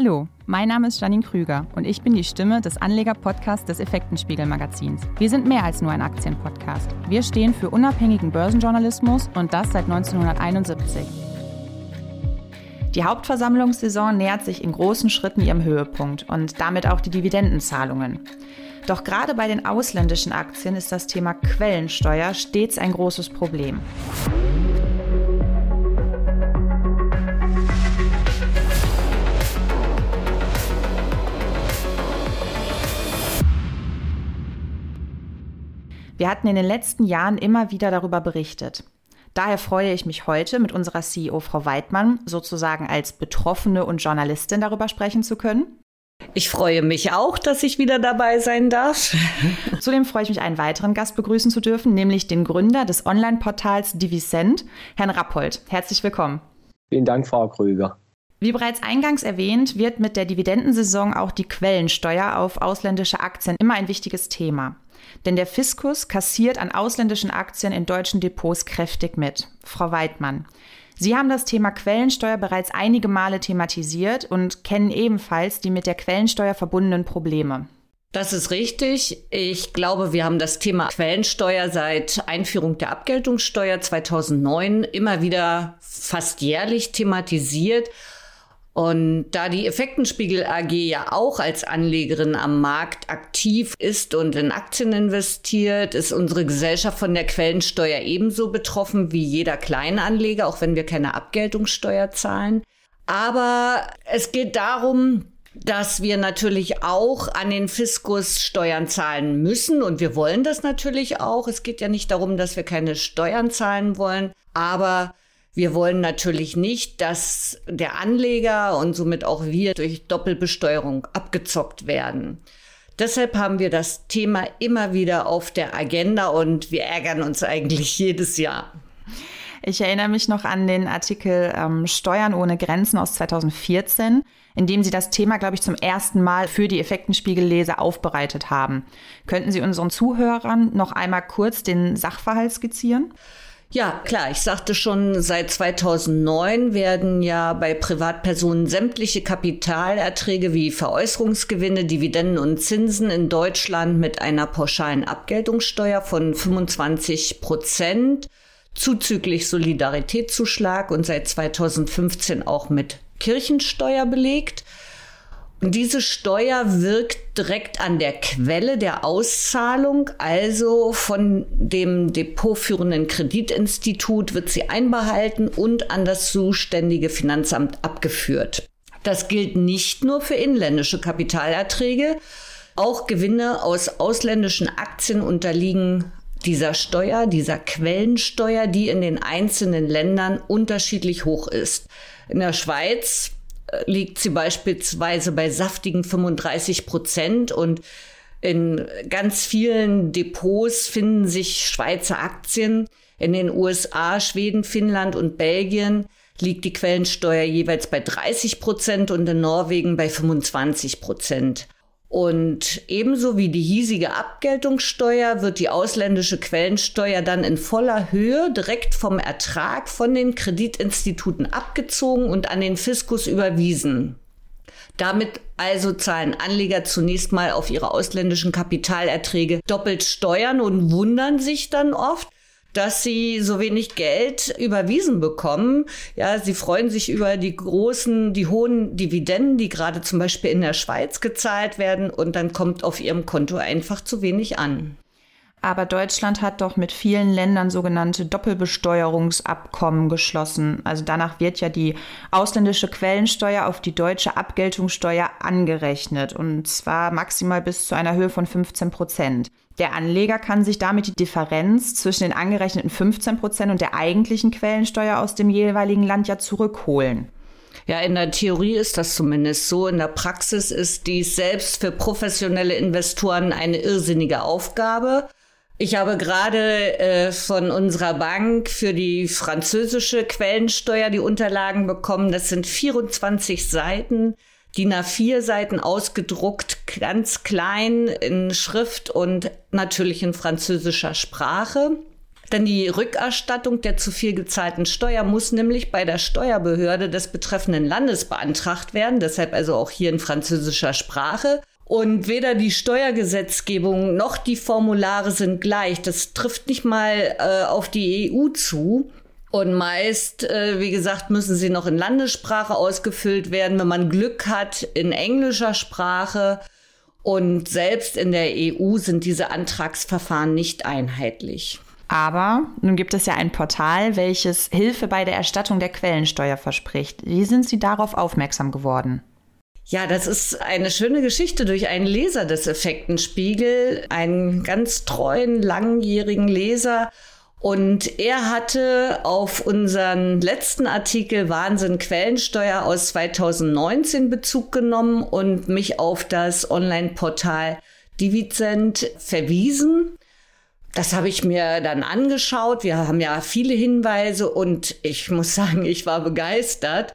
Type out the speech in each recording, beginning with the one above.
Hallo, mein Name ist Janine Krüger und ich bin die Stimme des Anleger-Podcasts des Effektenspiegel-Magazins. Wir sind mehr als nur ein Aktienpodcast. Wir stehen für unabhängigen Börsenjournalismus und das seit 1971. Die Hauptversammlungssaison nähert sich in großen Schritten ihrem Höhepunkt und damit auch die Dividendenzahlungen. Doch gerade bei den ausländischen Aktien ist das Thema Quellensteuer stets ein großes Problem. Wir hatten in den letzten Jahren immer wieder darüber berichtet. Daher freue ich mich heute, mit unserer CEO Frau Weidmann sozusagen als Betroffene und Journalistin darüber sprechen zu können. Ich freue mich auch, dass ich wieder dabei sein darf. Zudem freue ich mich, einen weiteren Gast begrüßen zu dürfen, nämlich den Gründer des Online-Portals Divisend, Herrn Rappold. Herzlich willkommen. Vielen Dank, Frau Krüger. Wie bereits eingangs erwähnt, wird mit der Dividendensaison auch die Quellensteuer auf ausländische Aktien immer ein wichtiges Thema. Denn der Fiskus kassiert an ausländischen Aktien in deutschen Depots kräftig mit. Frau Weidmann, Sie haben das Thema Quellensteuer bereits einige Male thematisiert und kennen ebenfalls die mit der Quellensteuer verbundenen Probleme. Das ist richtig. Ich glaube, wir haben das Thema Quellensteuer seit Einführung der Abgeltungssteuer 2009 immer wieder fast jährlich thematisiert. Und da die Effektenspiegel AG ja auch als Anlegerin am Markt aktiv ist und in Aktien investiert, ist unsere Gesellschaft von der Quellensteuer ebenso betroffen wie jeder Kleinanleger, auch wenn wir keine Abgeltungssteuer zahlen. Aber es geht darum, dass wir natürlich auch an den Fiskus Steuern zahlen müssen und wir wollen das natürlich auch. Es geht ja nicht darum, dass wir keine Steuern zahlen wollen, aber wir wollen natürlich nicht, dass der Anleger und somit auch wir durch Doppelbesteuerung abgezockt werden. Deshalb haben wir das Thema immer wieder auf der Agenda und wir ärgern uns eigentlich jedes Jahr. Ich erinnere mich noch an den Artikel ähm, Steuern ohne Grenzen aus 2014, in dem Sie das Thema, glaube ich, zum ersten Mal für die Effektenspiegelleser aufbereitet haben. Könnten Sie unseren Zuhörern noch einmal kurz den Sachverhalt skizzieren? Ja, klar. Ich sagte schon, seit 2009 werden ja bei Privatpersonen sämtliche Kapitalerträge wie Veräußerungsgewinne, Dividenden und Zinsen in Deutschland mit einer pauschalen Abgeltungssteuer von 25 Prozent zuzüglich Solidaritätszuschlag und seit 2015 auch mit Kirchensteuer belegt. Diese Steuer wirkt direkt an der Quelle der Auszahlung, also von dem depotführenden Kreditinstitut wird sie einbehalten und an das zuständige Finanzamt abgeführt. Das gilt nicht nur für inländische Kapitalerträge, auch Gewinne aus ausländischen Aktien unterliegen dieser Steuer, dieser Quellensteuer, die in den einzelnen Ländern unterschiedlich hoch ist. In der Schweiz liegt sie beispielsweise bei saftigen 35 Prozent und in ganz vielen Depots finden sich Schweizer Aktien. In den USA, Schweden, Finnland und Belgien liegt die Quellensteuer jeweils bei 30 Prozent und in Norwegen bei 25 Prozent. Und ebenso wie die hiesige Abgeltungssteuer wird die ausländische Quellensteuer dann in voller Höhe direkt vom Ertrag von den Kreditinstituten abgezogen und an den Fiskus überwiesen. Damit also zahlen Anleger zunächst mal auf ihre ausländischen Kapitalerträge doppelt Steuern und wundern sich dann oft, dass sie so wenig Geld überwiesen bekommen. Ja, sie freuen sich über die großen, die hohen Dividenden, die gerade zum Beispiel in der Schweiz gezahlt werden und dann kommt auf ihrem Konto einfach zu wenig an. Aber Deutschland hat doch mit vielen Ländern sogenannte Doppelbesteuerungsabkommen geschlossen. Also danach wird ja die ausländische Quellensteuer auf die deutsche Abgeltungssteuer angerechnet. Und zwar maximal bis zu einer Höhe von 15 Prozent. Der Anleger kann sich damit die Differenz zwischen den angerechneten 15 Prozent und der eigentlichen Quellensteuer aus dem jeweiligen Land ja zurückholen. Ja, in der Theorie ist das zumindest so. In der Praxis ist dies selbst für professionelle Investoren eine irrsinnige Aufgabe. Ich habe gerade äh, von unserer Bank für die französische Quellensteuer die Unterlagen bekommen. Das sind 24 Seiten DIN A4 Seiten ausgedruckt, ganz klein in Schrift und natürlich in französischer Sprache. Denn die Rückerstattung der zu viel gezahlten Steuer muss nämlich bei der Steuerbehörde des betreffenden Landes beantragt werden, deshalb also auch hier in französischer Sprache. Und weder die Steuergesetzgebung noch die Formulare sind gleich. Das trifft nicht mal äh, auf die EU zu. Und meist, äh, wie gesagt, müssen sie noch in Landessprache ausgefüllt werden, wenn man Glück hat, in englischer Sprache. Und selbst in der EU sind diese Antragsverfahren nicht einheitlich. Aber nun gibt es ja ein Portal, welches Hilfe bei der Erstattung der Quellensteuer verspricht. Wie sind Sie darauf aufmerksam geworden? Ja, das ist eine schöne Geschichte durch einen Leser des Effektenspiegel, einen ganz treuen, langjährigen Leser. Und er hatte auf unseren letzten Artikel Wahnsinn Quellensteuer aus 2019 Bezug genommen und mich auf das Online-Portal Divizent verwiesen. Das habe ich mir dann angeschaut. Wir haben ja viele Hinweise und ich muss sagen, ich war begeistert.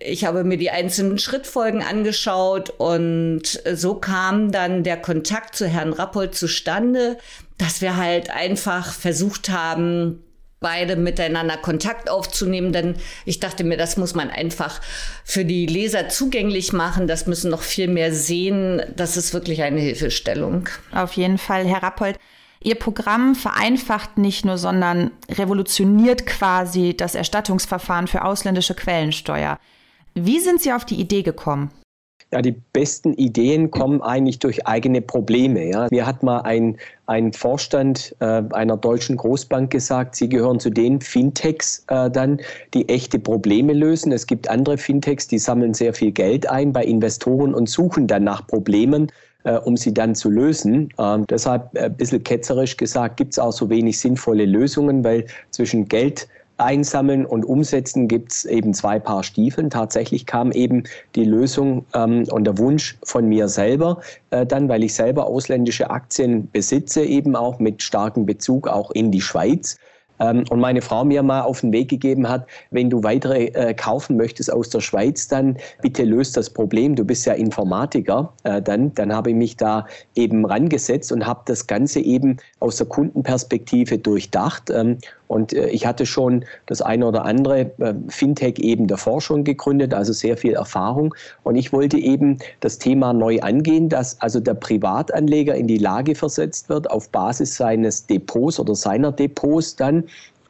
Ich habe mir die einzelnen Schrittfolgen angeschaut und so kam dann der Kontakt zu Herrn Rappold zustande, dass wir halt einfach versucht haben, beide miteinander Kontakt aufzunehmen, denn ich dachte mir, das muss man einfach für die Leser zugänglich machen. Das müssen noch viel mehr sehen. Das ist wirklich eine Hilfestellung. Auf jeden Fall, Herr Rappold. Ihr Programm vereinfacht nicht nur, sondern revolutioniert quasi das Erstattungsverfahren für ausländische Quellensteuer. Wie sind Sie auf die Idee gekommen? Ja, die besten Ideen kommen eigentlich durch eigene Probleme. Ja. Mir hat mal ein, ein Vorstand äh, einer deutschen Großbank gesagt, sie gehören zu den Fintechs äh, dann, die echte Probleme lösen. Es gibt andere Fintechs, die sammeln sehr viel Geld ein bei Investoren und suchen dann nach Problemen, äh, um sie dann zu lösen. Ähm, deshalb ein bisschen ketzerisch gesagt, gibt es auch so wenig sinnvolle Lösungen, weil zwischen Geld Einsammeln und Umsetzen gibt es eben zwei Paar Stiefeln. Tatsächlich kam eben die Lösung ähm, und der Wunsch von mir selber äh, dann, weil ich selber ausländische Aktien besitze, eben auch mit starkem Bezug auch in die Schweiz. Ähm, und meine Frau mir mal auf den Weg gegeben hat, wenn du weitere äh, kaufen möchtest aus der Schweiz, dann bitte löst das Problem. Du bist ja Informatiker. Äh, dann, dann habe ich mich da eben rangesetzt und habe das Ganze eben aus der Kundenperspektive durchdacht. Ähm, und äh, ich hatte schon das eine oder andere Fintech eben davor schon gegründet, also sehr viel Erfahrung. Und ich wollte eben das Thema neu angehen, dass also der Privatanleger in die Lage versetzt wird, auf Basis seines Depots oder seiner Depots dann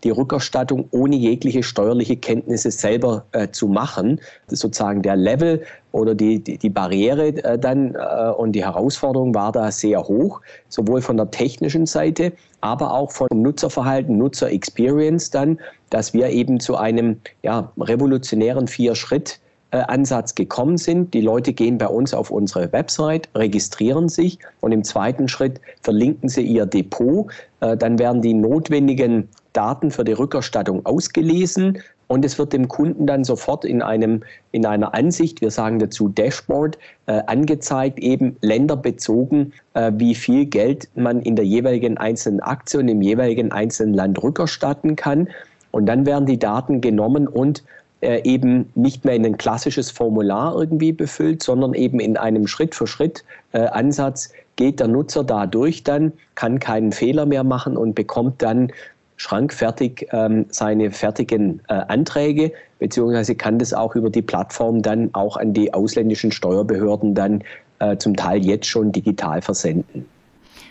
die Rückerstattung ohne jegliche steuerliche Kenntnisse selber äh, zu machen. Das ist sozusagen der Level oder die, die, die Barriere äh, dann äh, und die Herausforderung war da sehr hoch, sowohl von der technischen Seite, aber auch von Nutzerverhalten, Nutzer-Experience dann, dass wir eben zu einem ja, revolutionären Vier-Schritt Ansatz gekommen sind. Die Leute gehen bei uns auf unsere Website, registrieren sich und im zweiten Schritt verlinken sie ihr Depot. Äh, dann werden die notwendigen Daten für die Rückerstattung ausgelesen und es wird dem Kunden dann sofort in, einem, in einer Ansicht, wir sagen dazu Dashboard, äh, angezeigt, eben länderbezogen, äh, wie viel Geld man in der jeweiligen einzelnen Aktie und im jeweiligen einzelnen Land rückerstatten kann. Und dann werden die Daten genommen und äh, eben nicht mehr in ein klassisches Formular irgendwie befüllt, sondern eben in einem Schritt-für-Schritt-Ansatz geht der Nutzer da durch dann, kann keinen Fehler mehr machen und bekommt dann schrankfertig ähm, seine fertigen äh, Anträge, beziehungsweise kann das auch über die Plattform dann auch an die ausländischen Steuerbehörden dann äh, zum Teil jetzt schon digital versenden.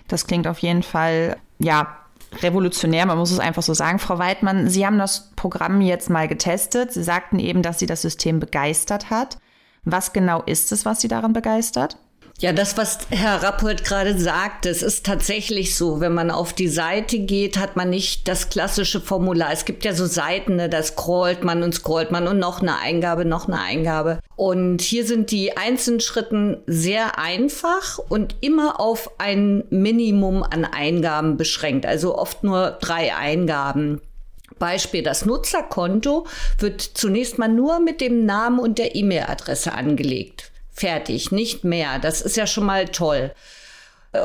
Das klingt auf jeden Fall, ja, revolutionär, man muss es einfach so sagen. Frau Weidmann, Sie haben das Programm jetzt mal getestet. Sie sagten eben, dass Sie das System begeistert hat. Was genau ist es, was Sie daran begeistert? Ja, das, was Herr Rappold gerade sagt, es ist tatsächlich so. Wenn man auf die Seite geht, hat man nicht das klassische Formular. Es gibt ja so Seiten, ne, da scrollt man und scrollt man und noch eine Eingabe, noch eine Eingabe. Und hier sind die einzelnen Schritten sehr einfach und immer auf ein Minimum an Eingaben beschränkt. Also oft nur drei Eingaben. Beispiel, das Nutzerkonto wird zunächst mal nur mit dem Namen und der E-Mail-Adresse angelegt. Fertig, nicht mehr. Das ist ja schon mal toll.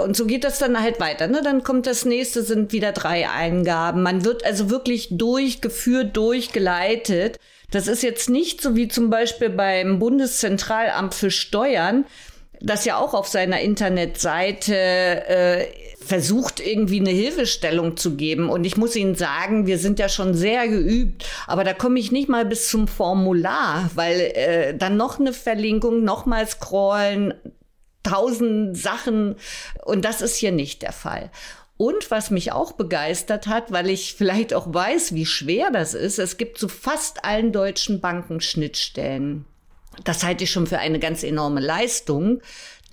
Und so geht das dann halt weiter. Ne? Dann kommt das nächste, sind wieder drei Eingaben. Man wird also wirklich durchgeführt, durchgeleitet. Das ist jetzt nicht so wie zum Beispiel beim Bundeszentralamt für Steuern. Das ja auch auf seiner Internetseite äh, versucht, irgendwie eine Hilfestellung zu geben. Und ich muss Ihnen sagen, wir sind ja schon sehr geübt, aber da komme ich nicht mal bis zum Formular, weil äh, dann noch eine Verlinkung, nochmal scrollen, tausend Sachen. Und das ist hier nicht der Fall. Und was mich auch begeistert hat, weil ich vielleicht auch weiß, wie schwer das ist, es gibt zu fast allen deutschen Banken Schnittstellen. Das halte ich schon für eine ganz enorme Leistung.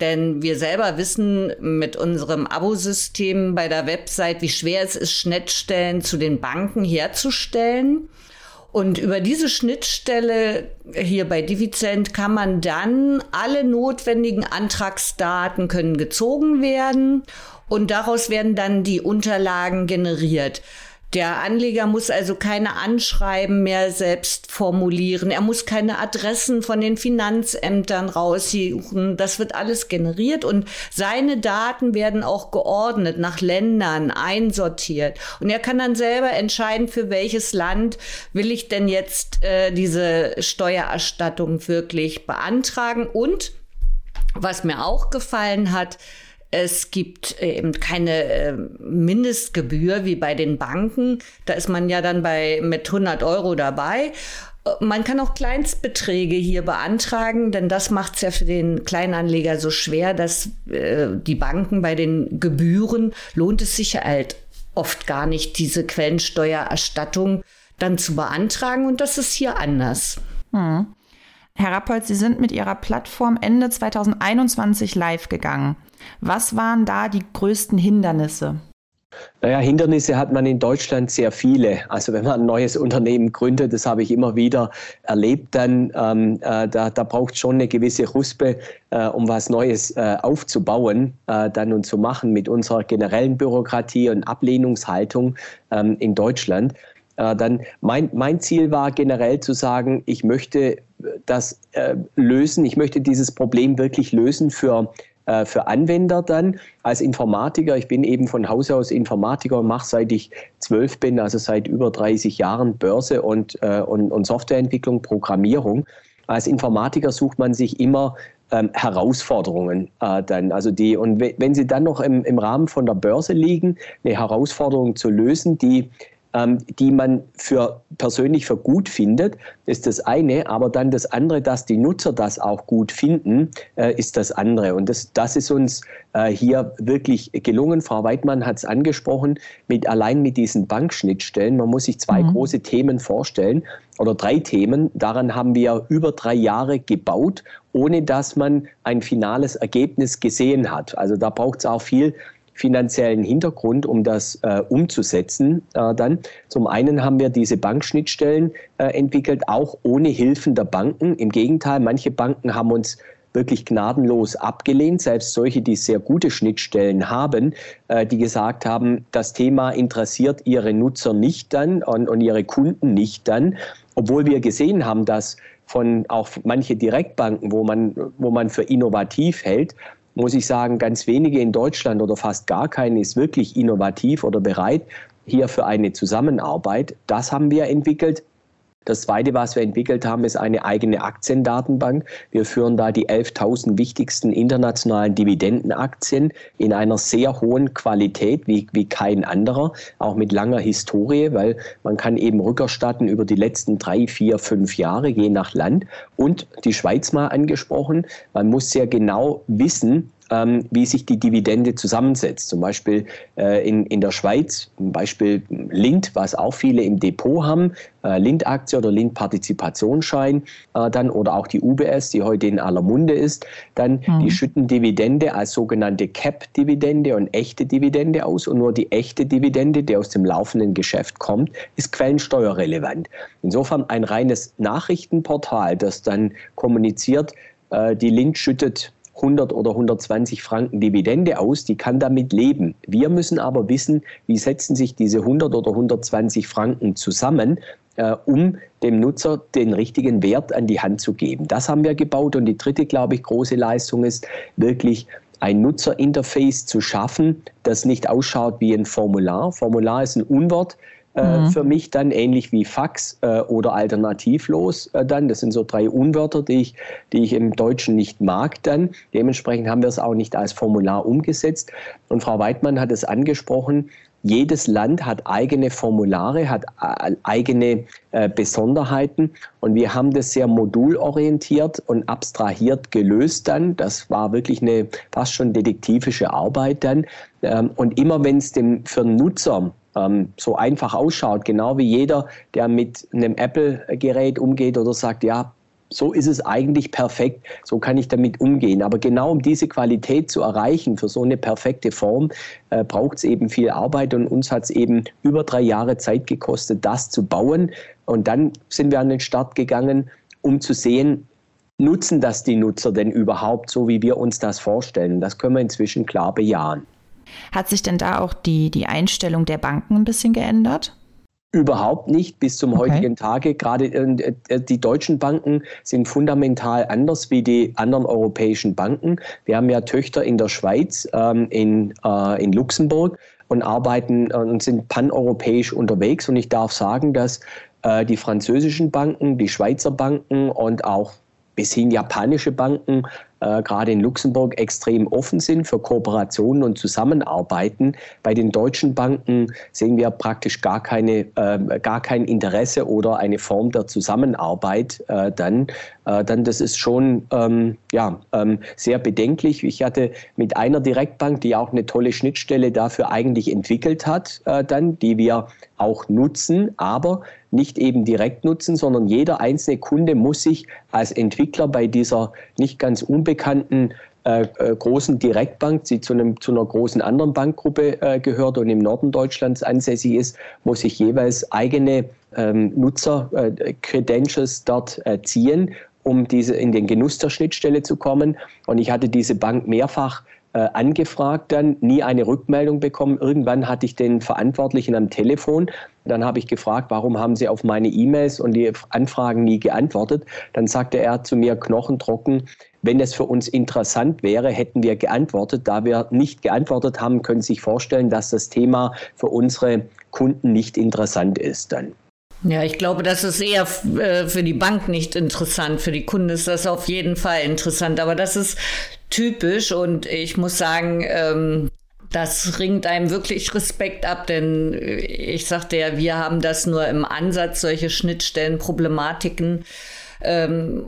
Denn wir selber wissen mit unserem Abosystem bei der Website, wie schwer es ist, Schnittstellen zu den Banken herzustellen. Und über diese Schnittstelle hier bei Divizent kann man dann alle notwendigen Antragsdaten können gezogen werden und daraus werden dann die Unterlagen generiert. Der Anleger muss also keine Anschreiben mehr selbst formulieren. Er muss keine Adressen von den Finanzämtern raussuchen. Das wird alles generiert und seine Daten werden auch geordnet nach Ländern einsortiert. Und er kann dann selber entscheiden, für welches Land will ich denn jetzt äh, diese Steuererstattung wirklich beantragen. Und was mir auch gefallen hat, es gibt eben keine äh, Mindestgebühr wie bei den Banken. Da ist man ja dann bei mit 100 Euro dabei. Man kann auch Kleinstbeträge hier beantragen, denn das macht es ja für den Kleinanleger so schwer, dass äh, die Banken bei den Gebühren lohnt es sich halt oft gar nicht, diese Quellensteuererstattung dann zu beantragen. Und das ist hier anders. Hm. Herr Rappold, Sie sind mit Ihrer Plattform Ende 2021 live gegangen. Was waren da die größten Hindernisse? Naja, Hindernisse hat man in Deutschland sehr viele. Also wenn man ein neues Unternehmen gründet, das habe ich immer wieder erlebt, dann ähm, äh, da, da braucht schon eine gewisse Ruspe, äh, um was Neues äh, aufzubauen, äh, dann und zu machen mit unserer generellen Bürokratie und Ablehnungshaltung ähm, in Deutschland. Äh, dann mein, mein Ziel war generell zu sagen, ich möchte das äh, lösen, ich möchte dieses Problem wirklich lösen für äh, für Anwender dann als Informatiker. Ich bin eben von Haus aus Informatiker und mache seit ich zwölf bin, also seit über 30 Jahren Börse und, äh, und, und Softwareentwicklung, Programmierung. Als Informatiker sucht man sich immer ähm, Herausforderungen äh, dann. Also die, und wenn sie dann noch im, im Rahmen von der Börse liegen, eine Herausforderung zu lösen, die die man für persönlich für gut findet, ist das eine, aber dann das andere, dass die Nutzer das auch gut finden, äh, ist das andere. Und das, das ist uns äh, hier wirklich gelungen. Frau Weidmann hat es angesprochen, mit, allein mit diesen Bankschnittstellen. Man muss sich zwei mhm. große Themen vorstellen oder drei Themen. Daran haben wir über drei Jahre gebaut, ohne dass man ein finales Ergebnis gesehen hat. Also da braucht es auch viel finanziellen Hintergrund, um das äh, umzusetzen. Äh, dann zum einen haben wir diese Bankschnittstellen äh, entwickelt, auch ohne Hilfen der Banken. Im Gegenteil, manche Banken haben uns wirklich gnadenlos abgelehnt, selbst solche, die sehr gute Schnittstellen haben, äh, die gesagt haben, das Thema interessiert ihre Nutzer nicht dann und, und ihre Kunden nicht dann, obwohl wir gesehen haben, dass von auch manche Direktbanken, wo man, wo man für innovativ hält, muss ich sagen, ganz wenige in Deutschland oder fast gar keine ist wirklich innovativ oder bereit hier für eine Zusammenarbeit. Das haben wir entwickelt. Das Zweite, was wir entwickelt haben, ist eine eigene Aktiendatenbank. Wir führen da die 11.000 wichtigsten internationalen Dividendenaktien in einer sehr hohen Qualität wie, wie kein anderer, auch mit langer Historie, weil man kann eben rückerstatten über die letzten drei, vier, fünf Jahre, je nach Land. Und die Schweiz mal angesprochen, man muss sehr genau wissen, ähm, wie sich die Dividende zusammensetzt. Zum Beispiel äh, in, in der Schweiz, zum Beispiel Lind, was auch viele im Depot haben, äh, Lind-Aktie oder Lind-Partizipationsschein, äh, dann oder auch die UBS, die heute in aller Munde ist, dann mhm. die schütten Dividende als sogenannte Cap-Dividende und echte Dividende aus und nur die echte Dividende, die aus dem laufenden Geschäft kommt, ist quellensteuerrelevant. Insofern ein reines Nachrichtenportal, das dann kommuniziert, äh, die Lind schüttet 100 oder 120 Franken Dividende aus, die kann damit leben. Wir müssen aber wissen, wie setzen sich diese 100 oder 120 Franken zusammen, äh, um dem Nutzer den richtigen Wert an die Hand zu geben. Das haben wir gebaut und die dritte, glaube ich, große Leistung ist wirklich ein Nutzerinterface zu schaffen, das nicht ausschaut wie ein Formular. Formular ist ein Unwort mhm. für mich dann, ähnlich wie Fax äh, oder alternativlos äh, dann. Das sind so drei Unwörter, die ich, die ich im Deutschen nicht mag dann. Dementsprechend haben wir es auch nicht als Formular umgesetzt. Und Frau Weidmann hat es angesprochen, jedes Land hat eigene Formulare, hat äh, eigene äh, Besonderheiten und wir haben das sehr modulorientiert und abstrahiert gelöst dann. Das war wirklich eine fast schon detektivische Arbeit dann. Ähm, und immer wenn es dem für den Nutzer ähm, so einfach ausschaut, genau wie jeder, der mit einem Apple-Gerät umgeht oder sagt, ja, so ist es eigentlich perfekt, so kann ich damit umgehen. Aber genau um diese Qualität zu erreichen für so eine perfekte Form, äh, braucht es eben viel Arbeit und uns hat es eben über drei Jahre Zeit gekostet, das zu bauen. Und dann sind wir an den Start gegangen, um zu sehen, nutzen das die Nutzer denn überhaupt so, wie wir uns das vorstellen. Das können wir inzwischen klar bejahen. Hat sich denn da auch die, die Einstellung der Banken ein bisschen geändert? Überhaupt nicht bis zum okay. heutigen Tage. Gerade äh, äh, die deutschen Banken sind fundamental anders wie die anderen europäischen Banken. Wir haben ja Töchter in der Schweiz, ähm, in, äh, in Luxemburg und arbeiten äh, und sind paneuropäisch unterwegs. Und ich darf sagen, dass äh, die französischen Banken, die Schweizer Banken und auch bis hin japanische Banken äh, gerade in Luxemburg extrem offen sind für Kooperationen und Zusammenarbeiten. Bei den deutschen Banken sehen wir praktisch gar, keine, äh, gar kein Interesse oder eine Form der Zusammenarbeit äh, dann. Äh, dann das ist schon ähm, ja, ähm, sehr bedenklich. Ich hatte mit einer Direktbank, die auch eine tolle Schnittstelle dafür eigentlich entwickelt hat, äh, dann, die wir auch nutzen, aber nicht eben direkt nutzen, sondern jeder einzelne Kunde muss sich als Entwickler bei dieser nicht ganz unbekannten äh, äh, großen Direktbank, die zu, einem, zu einer großen anderen Bankgruppe äh, gehört und im Norden Deutschlands ansässig ist, muss ich jeweils eigene ähm, Nutzer-Credentials äh, dort äh, ziehen, um diese in den Genuss der Schnittstelle zu kommen. Und ich hatte diese Bank mehrfach angefragt dann, nie eine Rückmeldung bekommen. Irgendwann hatte ich den Verantwortlichen am Telefon. Dann habe ich gefragt, warum haben Sie auf meine E-Mails und die Anfragen nie geantwortet? Dann sagte er zu mir knochentrocken, wenn es für uns interessant wäre, hätten wir geantwortet. Da wir nicht geantwortet haben, können Sie sich vorstellen, dass das Thema für unsere Kunden nicht interessant ist dann. Ja, ich glaube, das ist eher äh, für die Bank nicht interessant. Für die Kunden ist das auf jeden Fall interessant. Aber das ist typisch und ich muss sagen, ähm, das ringt einem wirklich Respekt ab, denn ich sagte ja, wir haben das nur im Ansatz, solche Schnittstellenproblematiken. Ähm,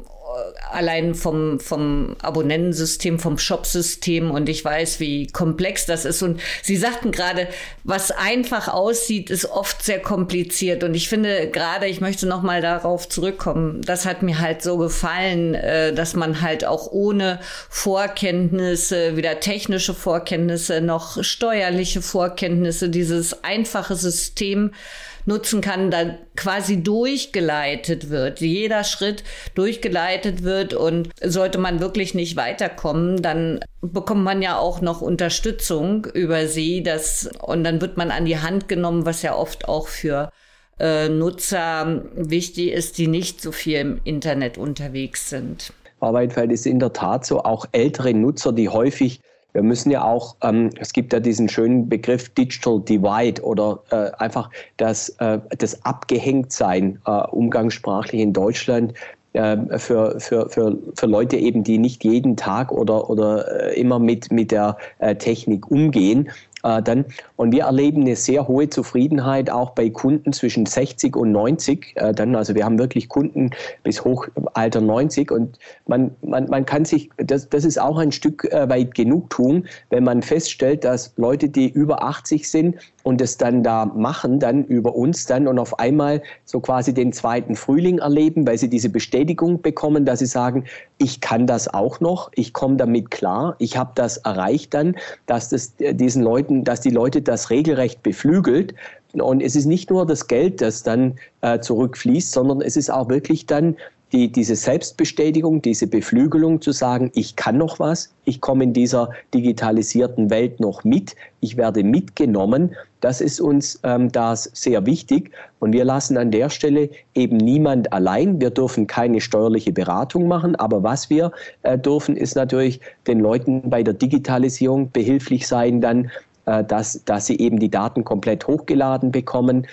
allein vom, vom Abonnentensystem, vom Shopsystem und ich weiß, wie komplex das ist. Und Sie sagten gerade, was einfach aussieht, ist oft sehr kompliziert. Und ich finde gerade, ich möchte noch mal darauf zurückkommen, das hat mir halt so gefallen, äh, dass man halt auch ohne Vorkenntnisse, weder technische Vorkenntnisse noch steuerliche Vorkenntnisse, dieses einfache System nutzen kann, da quasi durchgeleitet wird, jeder Schritt durchgeleitet wird und sollte man wirklich nicht weiterkommen, dann bekommt man ja auch noch Unterstützung über sie, das, und dann wird man an die Hand genommen, was ja oft auch für äh, Nutzer wichtig ist, die nicht so viel im Internet unterwegs sind. Arbeitfeld ist in der Tat so, auch ältere Nutzer, die häufig wir müssen ja auch, ähm, es gibt ja diesen schönen Begriff Digital Divide oder äh, einfach das, äh, das Abgehängtsein äh, umgangssprachlich in Deutschland äh, für, für, für, für Leute eben, die nicht jeden Tag oder, oder äh, immer mit, mit der äh, Technik umgehen äh, dann. Und wir erleben eine sehr hohe Zufriedenheit auch bei Kunden zwischen 60 und 90 äh, dann. Also wir haben wirklich Kunden bis Hochalter 90 und man, man, man kann sich, das, das ist auch ein Stück äh, weit Genugtuung, wenn man feststellt, dass Leute, die über 80 sind und es dann da machen, dann über uns dann und auf einmal so quasi den zweiten Frühling erleben, weil sie diese Bestätigung bekommen, dass sie sagen, ich kann das auch noch, ich komme damit klar, ich habe das erreicht dann, dass das diesen Leuten Leuten, dass die Leute das regelrecht beflügelt. Und es ist nicht nur das Geld, das dann äh, zurückfließt, sondern es ist auch wirklich dann die, diese Selbstbestätigung, diese Beflügelung zu sagen, ich kann noch was, ich komme in dieser digitalisierten Welt noch mit, ich werde mitgenommen, das ist uns ähm, das sehr wichtig. Und wir lassen an der Stelle eben niemand allein. Wir dürfen keine steuerliche Beratung machen, aber was wir äh, dürfen, ist natürlich den Leuten bei der Digitalisierung behilflich sein, dann äh, dass, dass sie eben die Daten komplett hochgeladen bekommen,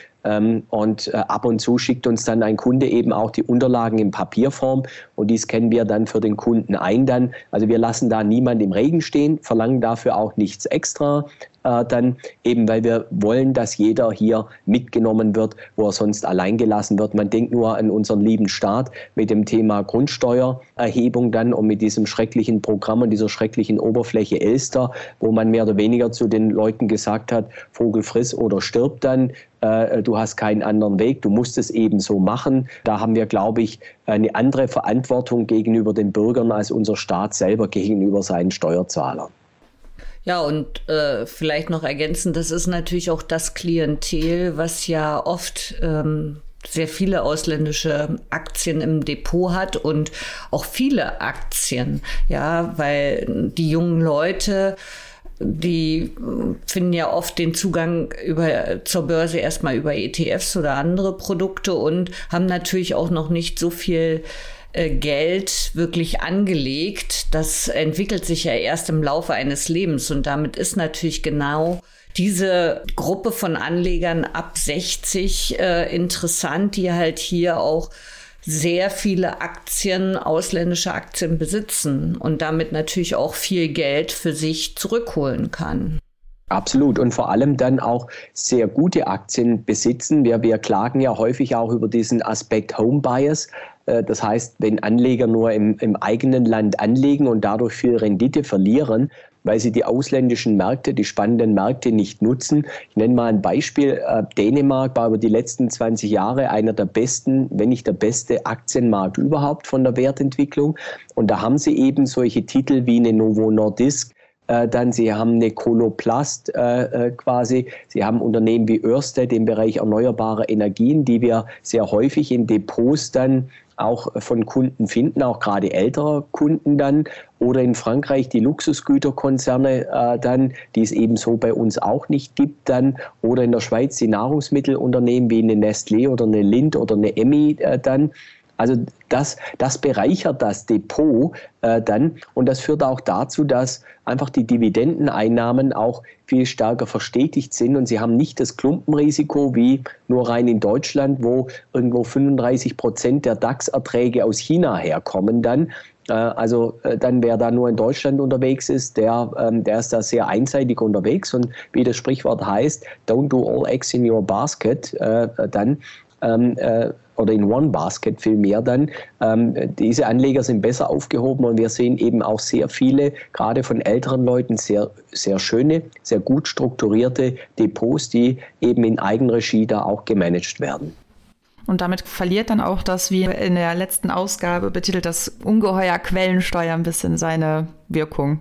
und äh, ab und zu schickt uns dann ein Kunde eben auch die Unterlagen in Papierform und die scannen wir dann für den Kunden ein dann. Also wir lassen da niemand im Regen stehen, verlangen dafür auch nichts extra äh, dann eben, weil wir wollen, dass jeder hier mitgenommen wird, wo er sonst allein gelassen wird. Man denkt nur an unseren lieben Staat mit dem Thema Grundsteuererhebung dann und mit diesem schrecklichen Programm und dieser schrecklichen Oberfläche Elster, wo man mehr oder weniger zu den Leuten gesagt hat, Vogel friss oder stirb dann. Äh, du hast keinen anderen Weg, du musst es eben so machen. Da haben wir, glaube ich, eine andere Verantwortung gegenüber den Bürgern als unser Staat selber gegenüber seinen Steuerzahlern. Ja, und äh, vielleicht noch ergänzen, das ist natürlich auch das Klientel, was ja oft ähm, sehr viele ausländische Aktien im Depot hat und auch viele Aktien, ja, weil die jungen Leute die finden ja oft den Zugang über, zur Börse erstmal über ETFs oder andere Produkte und haben natürlich auch noch nicht so viel Geld wirklich angelegt. Das entwickelt sich ja erst im Laufe eines Lebens und damit ist natürlich genau diese Gruppe von Anlegern ab 60 äh, interessant, die halt hier auch sehr viele Aktien, ausländische Aktien besitzen und damit natürlich auch viel Geld für sich zurückholen kann. Absolut und vor allem dann auch sehr gute Aktien besitzen. Wir, wir klagen ja häufig auch über diesen Aspekt Home Bias. Äh, das heißt, wenn Anleger nur im, im eigenen Land anlegen und dadurch viel Rendite verlieren, weil sie die ausländischen Märkte, die spannenden Märkte nicht nutzen. Ich nenne mal ein Beispiel. Äh, Dänemark war über die letzten 20 Jahre einer der besten, wenn nicht der beste Aktienmarkt überhaupt von der Wertentwicklung. Und da haben sie eben solche Titel wie eine Novo Nordisk, äh, dann sie haben eine Koloplast äh, quasi, sie haben Unternehmen wie Ørsted im Bereich erneuerbare Energien, die wir sehr häufig in Depots dann auch von Kunden finden, auch gerade ältere Kunden dann. Oder in Frankreich die Luxusgüterkonzerne äh, dann, die es ebenso bei uns auch nicht gibt dann. Oder in der Schweiz die Nahrungsmittelunternehmen wie eine Nestlé oder eine Lind oder eine Emmy äh, dann. Also das, das bereichert das Depot äh, dann. Und das führt auch dazu, dass einfach die Dividendeneinnahmen auch viel stärker verstetigt sind. Und sie haben nicht das Klumpenrisiko wie nur rein in Deutschland, wo irgendwo 35 Prozent der DAX-Erträge aus China herkommen dann. Äh, also äh, dann, wer da nur in Deutschland unterwegs ist, der, ähm, der ist da sehr einseitig unterwegs. Und wie das Sprichwort heißt, don't do all eggs in your basket, äh, dann ähm, äh, oder in One Basket viel mehr dann. Ähm, diese Anleger sind besser aufgehoben und wir sehen eben auch sehr viele, gerade von älteren Leuten, sehr, sehr schöne, sehr gut strukturierte Depots, die eben in Eigenregie da auch gemanagt werden. Und damit verliert dann auch das, wie in der letzten Ausgabe betitelt, das Ungeheuer Quellensteuer ein bisschen seine Wirkung.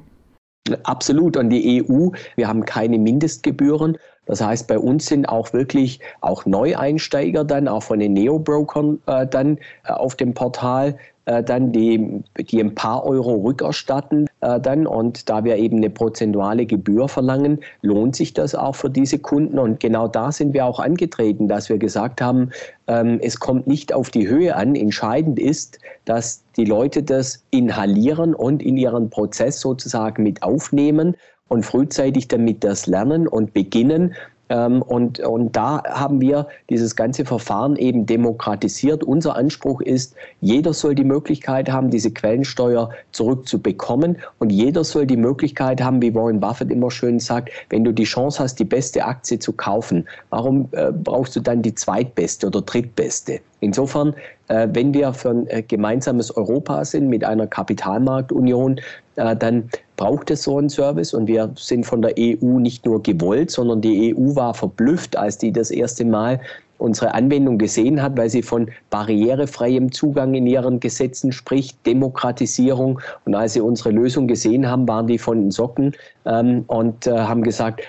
Absolut. Und die EU, wir haben keine Mindestgebühren. Das heißt, bei uns sind auch wirklich auch Neueinsteiger dann, auch von den Neo-Brokern äh, dann äh, auf dem Portal äh, dann die, die ein paar Euro rückerstatten äh, dann. Und da wir eben eine prozentuale Gebühr verlangen, lohnt sich das auch für diese Kunden. Und genau da sind wir auch angetreten, dass wir gesagt haben, ähm, es kommt nicht auf die Höhe an. Entscheidend ist, dass die Leute das inhalieren und in ihren Prozess sozusagen mit aufnehmen und frühzeitig damit das lernen und beginnen. Ähm, und, und da haben wir dieses ganze Verfahren eben demokratisiert. Unser Anspruch ist, jeder soll die Möglichkeit haben, diese Quellensteuer zurückzubekommen. Und jeder soll die Möglichkeit haben, wie Warren Buffett immer schön sagt, wenn du die Chance hast, die beste Aktie zu kaufen, warum äh, brauchst du dann die zweitbeste oder drittbeste? Insofern, äh, wenn wir für ein äh, gemeinsames Europa sind mit einer Kapitalmarktunion, dann braucht es so einen Service und wir sind von der EU nicht nur gewollt, sondern die EU war verblüfft, als die das erste Mal unsere Anwendung gesehen hat, weil sie von barrierefreiem Zugang in ihren Gesetzen spricht, Demokratisierung. Und als sie unsere Lösung gesehen haben, waren die von den Socken ähm, und äh, haben gesagt,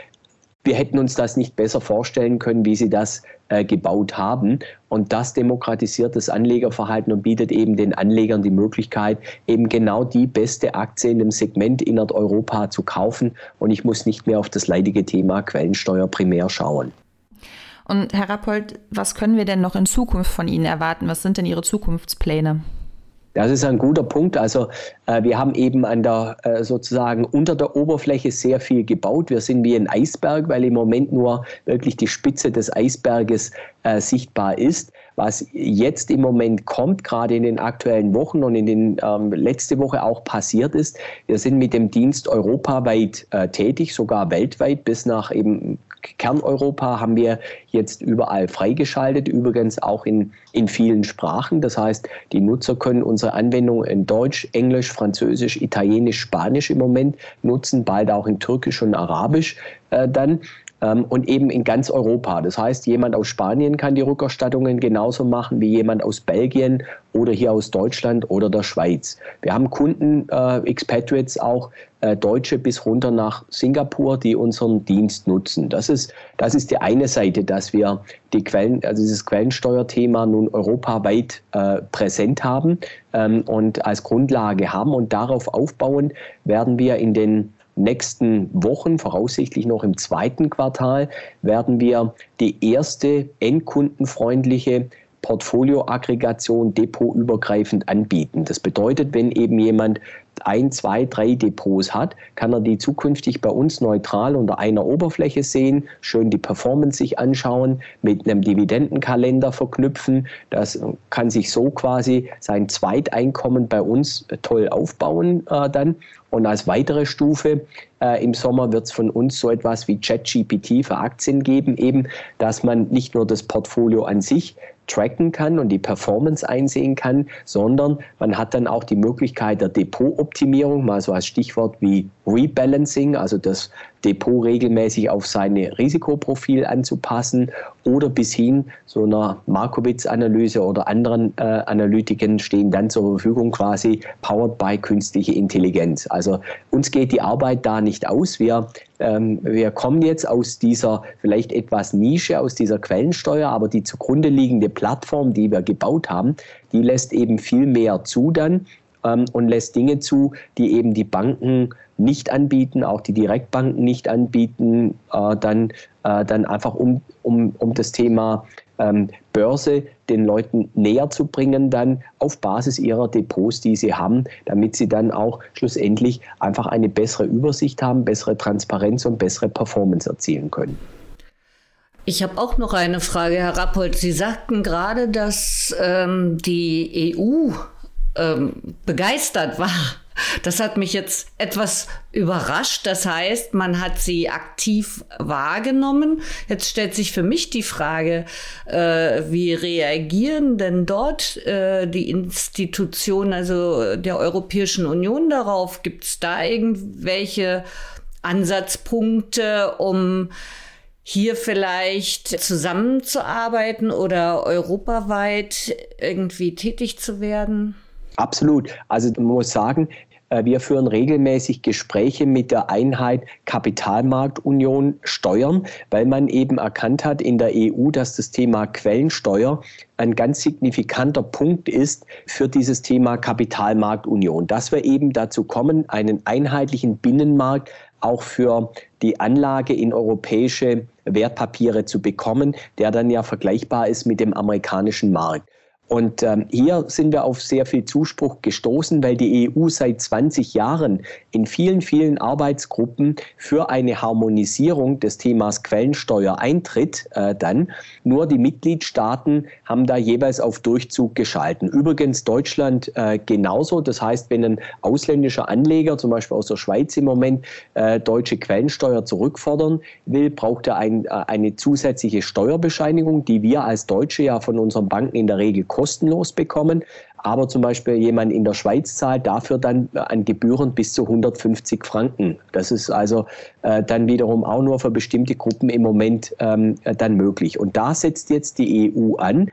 wir hätten uns das nicht besser vorstellen können, wie sie das äh, gebaut haben. Und das demokratisiert das Anlegerverhalten und bietet eben den Anlegern die Möglichkeit, eben genau die beste Aktie in dem Segment in Europa zu kaufen. Und ich muss nicht mehr auf das leidige Thema Quellensteuer primär schauen. Und Herr Rappold, was können wir denn noch in Zukunft von Ihnen erwarten? Was sind denn Ihre Zukunftspläne? Das ist ein guter Punkt. Also äh, wir haben eben an der äh, sozusagen unter der Oberfläche sehr viel gebaut. Wir sind wie ein Eisberg, weil im Moment nur wirklich die Spitze des Eisberges äh, sichtbar ist. Was jetzt im Moment kommt, gerade in den aktuellen Wochen und in den ähm, letzte Woche auch passiert ist, wir sind mit dem Dienst europaweit äh, tätig, sogar weltweit. Bis nach eben Kerneuropa haben wir jetzt überall freigeschaltet, übrigens auch in, in vielen Sprachen. Das heißt, die Nutzer können unsere Anwendung in Deutsch, Englisch, Französisch, Italienisch, Spanisch im Moment nutzen, bald auch in Türkisch und Arabisch äh, dann und eben in ganz Europa. Das heißt, jemand aus Spanien kann die Rückerstattungen genauso machen wie jemand aus Belgien oder hier aus Deutschland oder der Schweiz. Wir haben Kunden, äh, Expatriates auch, äh, Deutsche bis runter nach Singapur, die unseren Dienst nutzen. Das ist, das ist die eine Seite, dass wir die Quellen, also dieses Quellensteuerthema nun europaweit äh, präsent haben ähm, und als Grundlage haben und darauf aufbauend werden wir in den nächsten Wochen, voraussichtlich noch im zweiten Quartal, werden wir die erste endkundenfreundliche Portfolioaggregation depotübergreifend anbieten. Das bedeutet, wenn eben jemand ein, zwei, drei Depots hat, kann er die zukünftig bei uns neutral unter einer Oberfläche sehen, schön die Performance sich anschauen, mit einem Dividendenkalender verknüpfen. Das kann sich so quasi sein Zweiteinkommen bei uns toll aufbauen äh, dann. Und als weitere Stufe äh, im Sommer wird es von uns so etwas wie ChatGPT für Aktien geben, eben, dass man nicht nur das Portfolio an sich tracken kann und die Performance einsehen kann, sondern man hat dann auch die Möglichkeit der Depotoptimierung, mal so als Stichwort wie Rebalancing, also das Depot regelmäßig auf seine Risikoprofil anzupassen oder bis hin so einer Markowitz-Analyse oder anderen äh, Analytiken stehen dann zur Verfügung quasi powered by künstliche Intelligenz. Also uns geht die Arbeit da nicht aus. Wir, ähm, wir kommen jetzt aus dieser vielleicht etwas Nische, aus dieser Quellensteuer, aber die zugrunde liegende Plattform, die wir gebaut haben, die lässt eben viel mehr zu dann ähm, und lässt Dinge zu, die eben die Banken nicht anbieten, auch die Direktbanken nicht anbieten, äh, dann, äh, dann einfach um, um, um das Thema ähm, Börse den Leuten näher zu bringen, dann auf Basis ihrer Depots, die sie haben, damit sie dann auch schlussendlich einfach eine bessere Übersicht haben, bessere Transparenz und bessere Performance erzielen können. Ich habe auch noch eine Frage, Herr Rappold. Sie sagten gerade, dass ähm, die EU ähm, begeistert war. Das hat mich jetzt etwas überrascht. Das heißt, man hat sie aktiv wahrgenommen. Jetzt stellt sich für mich die Frage, äh, wie reagieren denn dort äh, die Institutionen, also der Europäischen Union darauf? Gibt es da irgendwelche Ansatzpunkte, um hier vielleicht zusammenzuarbeiten oder europaweit irgendwie tätig zu werden? Absolut. Also man muss sagen, äh, wir führen regelmäßig Gespräche mit der Einheit Kapitalmarktunion Steuern, weil man eben erkannt hat in der EU, dass das Thema Quellensteuer ein ganz signifikanter Punkt ist für dieses Thema Kapitalmarktunion, dass wir eben dazu kommen, einen einheitlichen Binnenmarkt auch für die Anlage in europäische Wertpapiere zu bekommen, der dann ja vergleichbar ist mit dem amerikanischen Markt. Und ähm, hier sind wir auf sehr viel Zuspruch gestoßen, weil die EU seit 20 Jahren in vielen, vielen Arbeitsgruppen für eine Harmonisierung des Themas Quellensteuer eintritt. Äh, dann nur die Mitgliedstaaten haben da jeweils auf Durchzug geschalten. Übrigens Deutschland äh, genauso. Das heißt, wenn ein ausländischer Anleger, zum Beispiel aus der Schweiz im Moment, äh, deutsche Quellensteuer zurückfordern will, braucht er ein, äh, eine zusätzliche Steuerbescheinigung, die wir als Deutsche ja von unseren Banken in der Regel kostenlos bekommen. Aber zum Beispiel jemand in der Schweiz zahlt dafür dann an Gebühren bis zu 150 Franken. Das ist also äh, dann wiederum auch nur für bestimmte Gruppen im Moment ähm, dann möglich. Und da setzt jetzt die EU an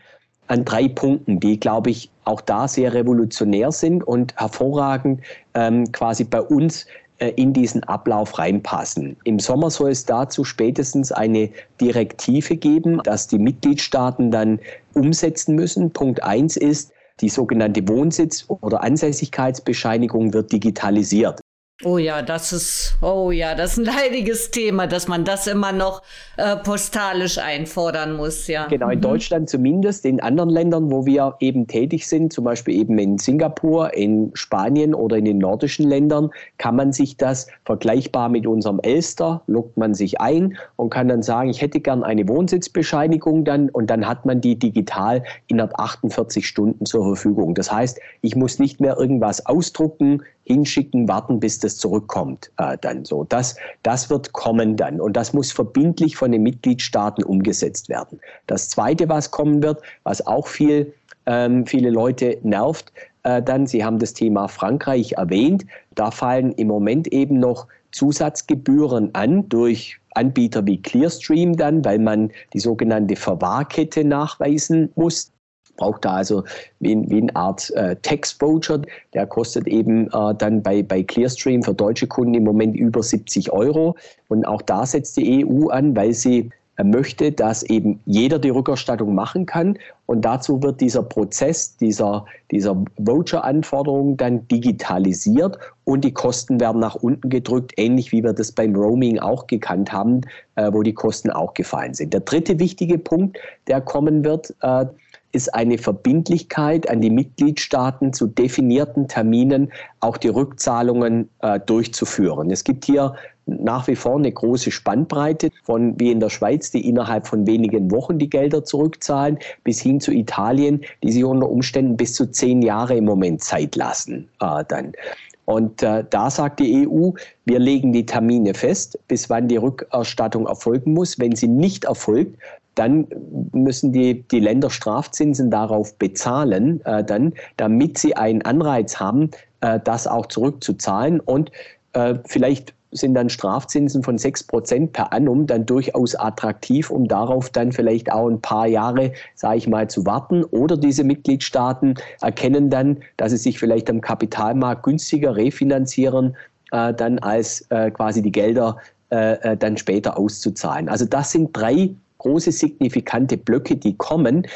an drei Punkten, die, glaube ich, auch da sehr revolutionär sind und hervorragend ähm, quasi bei uns äh, in diesen Ablauf reinpassen. Im Sommer soll es dazu spätestens eine Direktive geben, dass die Mitgliedstaaten dann umsetzen müssen. Punkt eins ist, die sogenannte Wohnsitz- oder Ansässigkeitsbescheinigung wird digitalisiert. Oh ja, das ist, oh ja, das ist ein leidiges Thema, dass man das immer noch äh, postalisch einfordern muss, ja. Genau, in mhm. Deutschland zumindest. In anderen Ländern, wo wir eben tätig sind, zum Beispiel eben in Singapur, in Spanien oder in den nordischen Ländern, kann man sich das vergleichbar mit unserem Elster, lockt man sich ein und kann dann sagen, ich hätte gern eine Wohnsitzbescheinigung dann und dann hat man die digital innerhalb 48 Stunden zur Verfügung. Das heißt, ich muss nicht mehr irgendwas ausdrucken, hinschicken, warten, bis das zurückkommt. Äh, dann so. Das, das wird kommen dann. Und das muss verbindlich von den Mitgliedstaaten umgesetzt werden. Das Zweite, was kommen wird, was auch viel, ähm, viele Leute nervt, äh, dann, Sie haben das Thema Frankreich erwähnt, da fallen im Moment eben noch Zusatzgebühren an durch Anbieter wie Clearstream dann, weil man die sogenannte Verwahrkette nachweisen muss braucht da also wie, wie eine Art äh, Text-Voucher. Der kostet eben äh, dann bei, bei Clearstream für deutsche Kunden im Moment über 70 Euro. Und auch da setzt die EU an, weil sie äh, möchte, dass eben jeder die Rückerstattung machen kann. Und dazu wird dieser Prozess, dieser, dieser Voucher-Anforderung dann digitalisiert und die Kosten werden nach unten gedrückt, ähnlich wie wir das beim Roaming auch gekannt haben, äh, wo die Kosten auch gefallen sind. Der dritte wichtige Punkt, der kommen wird, äh, ist eine Verbindlichkeit an die Mitgliedstaaten zu definierten Terminen auch die Rückzahlungen äh, durchzuführen. Es gibt hier nach wie vor eine große Spannbreite von wie in der Schweiz, die innerhalb von wenigen Wochen die Gelder zurückzahlen, bis hin zu Italien, die sich unter Umständen bis zu zehn Jahre im Moment Zeit lassen. Äh, dann. Und äh, da sagt die EU, wir legen die Termine fest, bis wann die Rückerstattung erfolgen muss. Wenn sie nicht erfolgt, dann müssen die, die Länder Strafzinsen darauf bezahlen, äh, dann, damit sie einen Anreiz haben, äh, das auch zurückzuzahlen. Und äh, vielleicht sind dann Strafzinsen von 6% per annum dann durchaus attraktiv, um darauf dann vielleicht auch ein paar Jahre, sage ich mal, zu warten. Oder diese Mitgliedstaaten erkennen dann, dass sie sich vielleicht am Kapitalmarkt günstiger refinanzieren, äh, dann als äh, quasi die Gelder äh, äh dann später auszuzahlen. Also das sind drei große signifikante Blöcke, die kommen,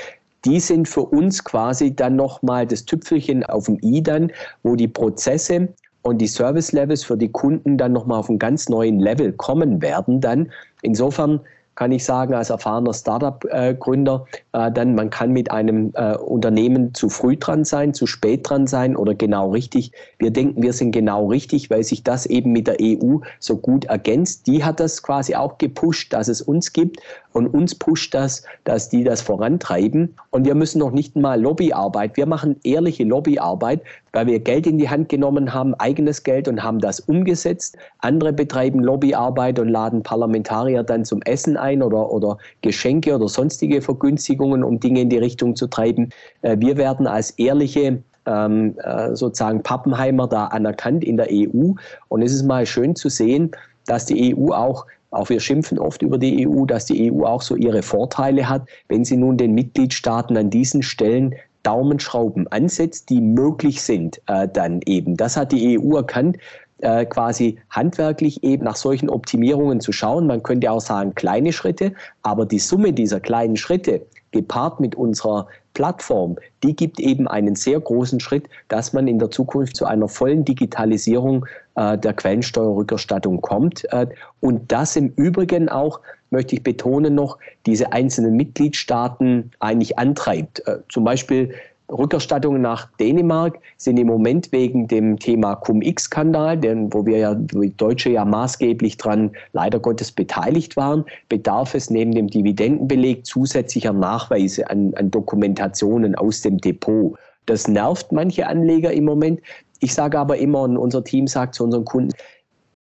die sind für uns quasi dann nochmal das Tüpfelchen auf dem i dann, wo die Prozesse und die Service Levels für die Kunden dann nochmal auf einen ganz neuen Level kommen werden dann. Insofern kann ich sagen, als erfahrener Startup-Gründer, äh, dann man kann mit einem äh, Unternehmen zu früh dran sein, zu spät dran sein oder genau richtig. Wir denken, wir sind genau richtig, weil sich das eben mit der EU so gut ergänzt. Die hat das quasi auch gepusht, dass es uns gibt und uns pusht das, dass die das vorantreiben. Und wir müssen noch nicht mal Lobbyarbeit. Wir machen ehrliche Lobbyarbeit, weil wir Geld in die Hand genommen haben, eigenes Geld und haben das umgesetzt. Andere betreiben Lobbyarbeit und laden Parlamentarier dann zum Essen ein oder, oder Geschenke oder sonstige Vergünstigungen, um Dinge in die Richtung zu treiben. Äh, wir werden als ehrliche ähm, äh, sozusagen Pappenheimer da anerkannt in der EU. Und es ist mal schön zu sehen, dass die EU auch auch wir schimpfen oft über die EU, dass die EU auch so ihre Vorteile hat. Wenn sie nun den Mitgliedstaaten an diesen Stellen Daumenschrauben ansetzt, die möglich sind, äh, dann eben. Das hat die EU erkannt, äh, quasi handwerklich eben nach solchen Optimierungen zu schauen. Man könnte auch sagen kleine Schritte, aber die Summe dieser kleinen Schritte gepaart mit unserer Plattform, die gibt eben einen sehr großen Schritt, dass man in der Zukunft zu einer vollen Digitalisierung äh, der Quellensteuerrückerstattung kommt. Äh, und das im Übrigen auch möchte ich betonen noch, diese einzelnen Mitgliedstaaten eigentlich antreibt. Äh, zum Beispiel Rückerstattungen nach Dänemark sind im Moment wegen dem Thema Cum-X-Skandal, wo wir ja, die Deutsche ja maßgeblich dran leider Gottes beteiligt waren, bedarf es neben dem Dividendenbeleg zusätzlicher Nachweise an, an Dokumentationen aus dem Depot. Das nervt manche Anleger im Moment. Ich sage aber immer, und unser Team sagt zu unseren Kunden,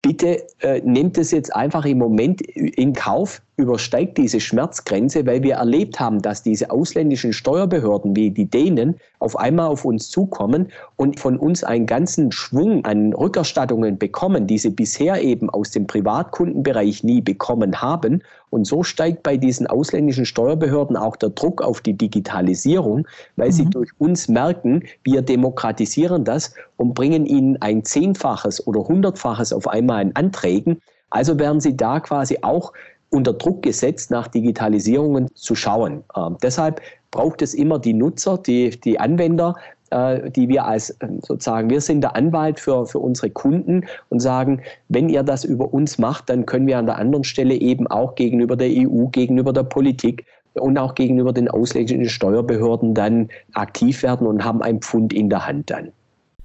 bitte äh, nehmt es jetzt einfach im Moment in Kauf, übersteigt diese Schmerzgrenze, weil wir erlebt haben, dass diese ausländischen Steuerbehörden wie die Dänen auf einmal auf uns zukommen und von uns einen ganzen Schwung an Rückerstattungen bekommen, die sie bisher eben aus dem Privatkundenbereich nie bekommen haben. Und so steigt bei diesen ausländischen Steuerbehörden auch der Druck auf die Digitalisierung, weil mhm. sie durch uns merken, wir demokratisieren das und bringen ihnen ein Zehnfaches oder Hundertfaches auf einmal an Anträgen. Also werden sie da quasi auch unter Druck gesetzt, nach Digitalisierungen zu schauen. Ähm, deshalb braucht es immer die Nutzer, die, die Anwender, die wir als äh, sozusagen, wir sind der Anwalt für, für unsere Kunden und sagen, wenn ihr das über uns macht, dann können wir an der anderen Stelle eben auch gegenüber der EU, gegenüber der Politik und auch gegenüber den ausländischen Steuerbehörden dann aktiv werden und haben ein Pfund in der Hand dann.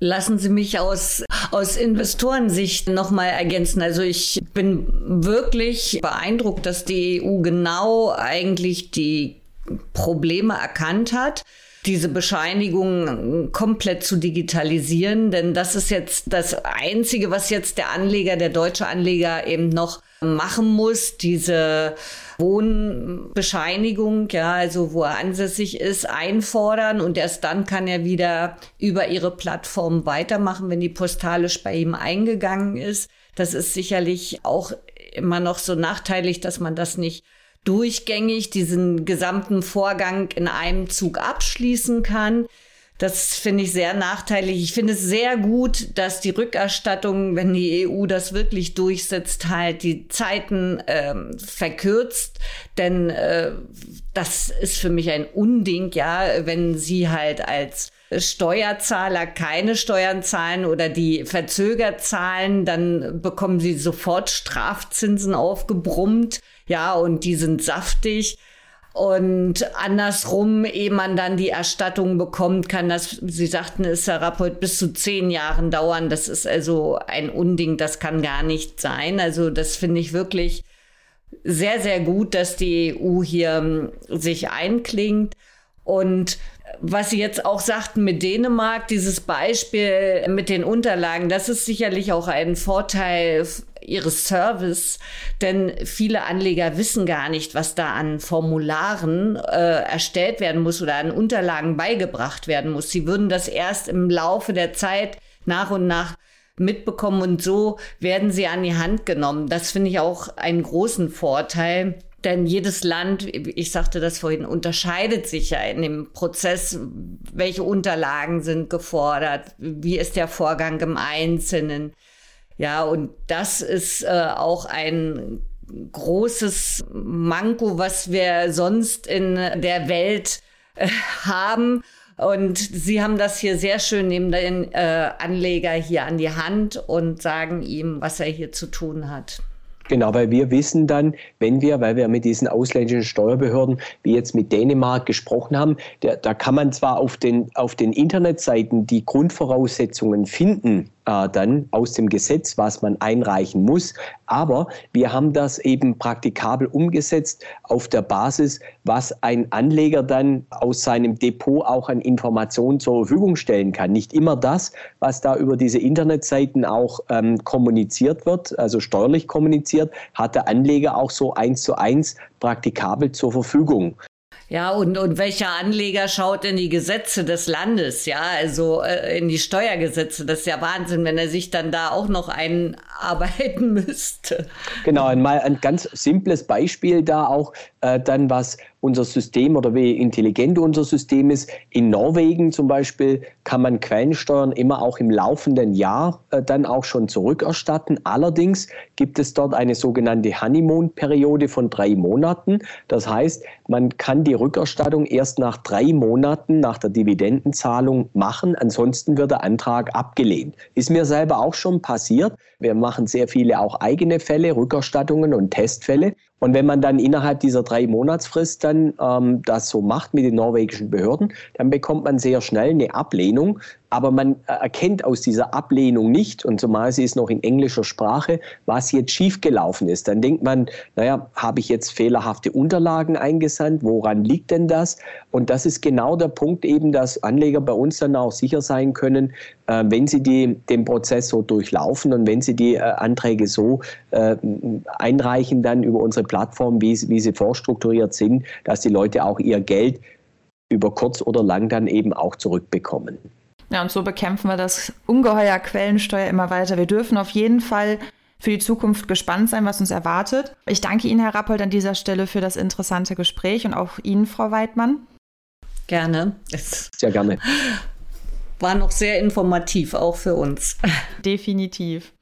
Lassen Sie mich aus, aus Investorensicht nochmal ergänzen. Also ich bin wirklich beeindruckt, dass die EU genau eigentlich die Probleme erkannt hat diese Bescheinigung komplett zu digitalisieren, denn das ist jetzt das Einzige, was jetzt der Anleger, der deutsche Anleger eben noch machen muss, diese Wohnbescheinigung, ja, also wo er ansässig ist, einfordern. Und erst dann kann er wieder über ihre Plattform weitermachen, wenn die postalisch bei ihm eingegangen ist. Das ist sicherlich auch immer noch so nachteilig, dass man das nicht durchgängig diesen gesamten Vorgang in einem Zug abschließen kann. Das finde ich sehr nachteilig. Ich finde es sehr gut, dass die Rückerstattung, wenn die EU das wirklich durchsetzt, halt die Zeiten ähm, verkürzt. Denn äh, das ist für mich ein Unding, ja, wenn sie halt als Steuerzahler keine Steuern zahlen oder die verzögert zahlen, dann bekommen sie sofort Strafzinsen aufgebrummt. Ja, und die sind saftig. Und andersrum, ehe man dann die Erstattung bekommt, kann das, Sie sagten, es Rapport bis zu zehn Jahren dauern. Das ist also ein Unding, das kann gar nicht sein. Also das finde ich wirklich sehr, sehr gut, dass die EU hier ähm, sich einklingt. Und was Sie jetzt auch sagten mit Dänemark, dieses Beispiel mit den Unterlagen, das ist sicherlich auch ein Vorteil ihres Service, denn viele Anleger wissen gar nicht, was da an Formularen äh, erstellt werden muss oder an Unterlagen beigebracht werden muss. Sie würden das erst im Laufe der Zeit nach und nach mitbekommen und so werden sie an die Hand genommen. Das finde ich auch einen großen Vorteil. Denn jedes Land, ich sagte das vorhin, unterscheidet sich ja in dem Prozess, welche Unterlagen sind gefordert, wie ist der Vorgang im Einzelnen. Ja, und das ist äh, auch ein großes Manko, was wir sonst in der Welt äh, haben. Und Sie haben das hier sehr schön neben den äh, Anleger hier an die Hand und sagen ihm, was er hier zu tun hat. Genau, weil wir wissen dann, wenn wir, weil wir mit diesen ausländischen Steuerbehörden, wie jetzt mit Dänemark gesprochen haben, der, da kann man zwar auf den, auf den Internetseiten die Grundvoraussetzungen finden, äh, dann aus dem Gesetz, was man einreichen muss. Aber wir haben das eben praktikabel umgesetzt auf der Basis, was ein Anleger dann aus seinem Depot auch an Informationen zur Verfügung stellen kann. Nicht immer das, was da über diese Internetseiten auch ähm, kommuniziert wird, also steuerlich kommuniziert, hat der Anleger auch so eins zu eins praktikabel zur Verfügung. Ja, und, und welcher Anleger schaut in die Gesetze des Landes, ja, also äh, in die Steuergesetze? Das ist ja Wahnsinn, wenn er sich dann da auch noch einarbeiten müsste. Genau, einmal ein ganz simples Beispiel da auch, äh, dann was unser System oder wie intelligent unser System ist. In Norwegen zum Beispiel kann man Quellensteuern immer auch im laufenden Jahr äh, dann auch schon zurückerstatten. Allerdings gibt es dort eine sogenannte Honeymoon-Periode von drei Monaten. Das heißt, man kann die Rückerstattung erst nach drei Monaten nach der Dividendenzahlung machen. Ansonsten wird der Antrag abgelehnt. Ist mir selber auch schon passiert. Wir machen sehr viele auch eigene Fälle, Rückerstattungen und Testfälle. Und wenn man dann innerhalb dieser drei Monatsfrist dann ähm, das so macht mit den norwegischen Behörden, dann bekommt man sehr schnell eine Ablehnung aber man äh, erkennt aus dieser Ablehnung nicht, und zumal sie ist noch in englischer Sprache, was jetzt schiefgelaufen ist. Dann denkt man, naja, habe ich jetzt fehlerhafte Unterlagen eingesandt? Woran liegt denn das? Und das ist genau der Punkt eben, dass Anleger bei uns dann auch sicher sein können, äh, wenn sie die, den Prozess so durchlaufen und wenn sie die äh, Anträge so äh, einreichen, dann über unsere Plattform, wie, wie sie vorstrukturiert sind, dass die Leute auch ihr Geld über kurz oder lang dann eben auch zurückbekommen. Ja, und so bekämpfen wir das ungeheuer Quellensteuer immer weiter. Wir dürfen auf jeden Fall für die Zukunft gespannt sein, was uns erwartet. Ich danke Ihnen, Herr Rappold, an dieser Stelle für das interessante Gespräch und auch Ihnen, Frau Weidmann. Gerne. Sehr gerne. War noch sehr informativ, auch für uns. Definitiv.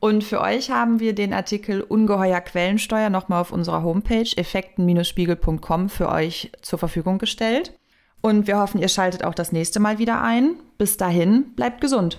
Und für euch haben wir den Artikel Ungeheuer Quellensteuer nochmal auf unserer Homepage effekten-spiegel.com für euch zur Verfügung gestellt. Und wir hoffen, ihr schaltet auch das nächste Mal wieder ein. Bis dahin, bleibt gesund.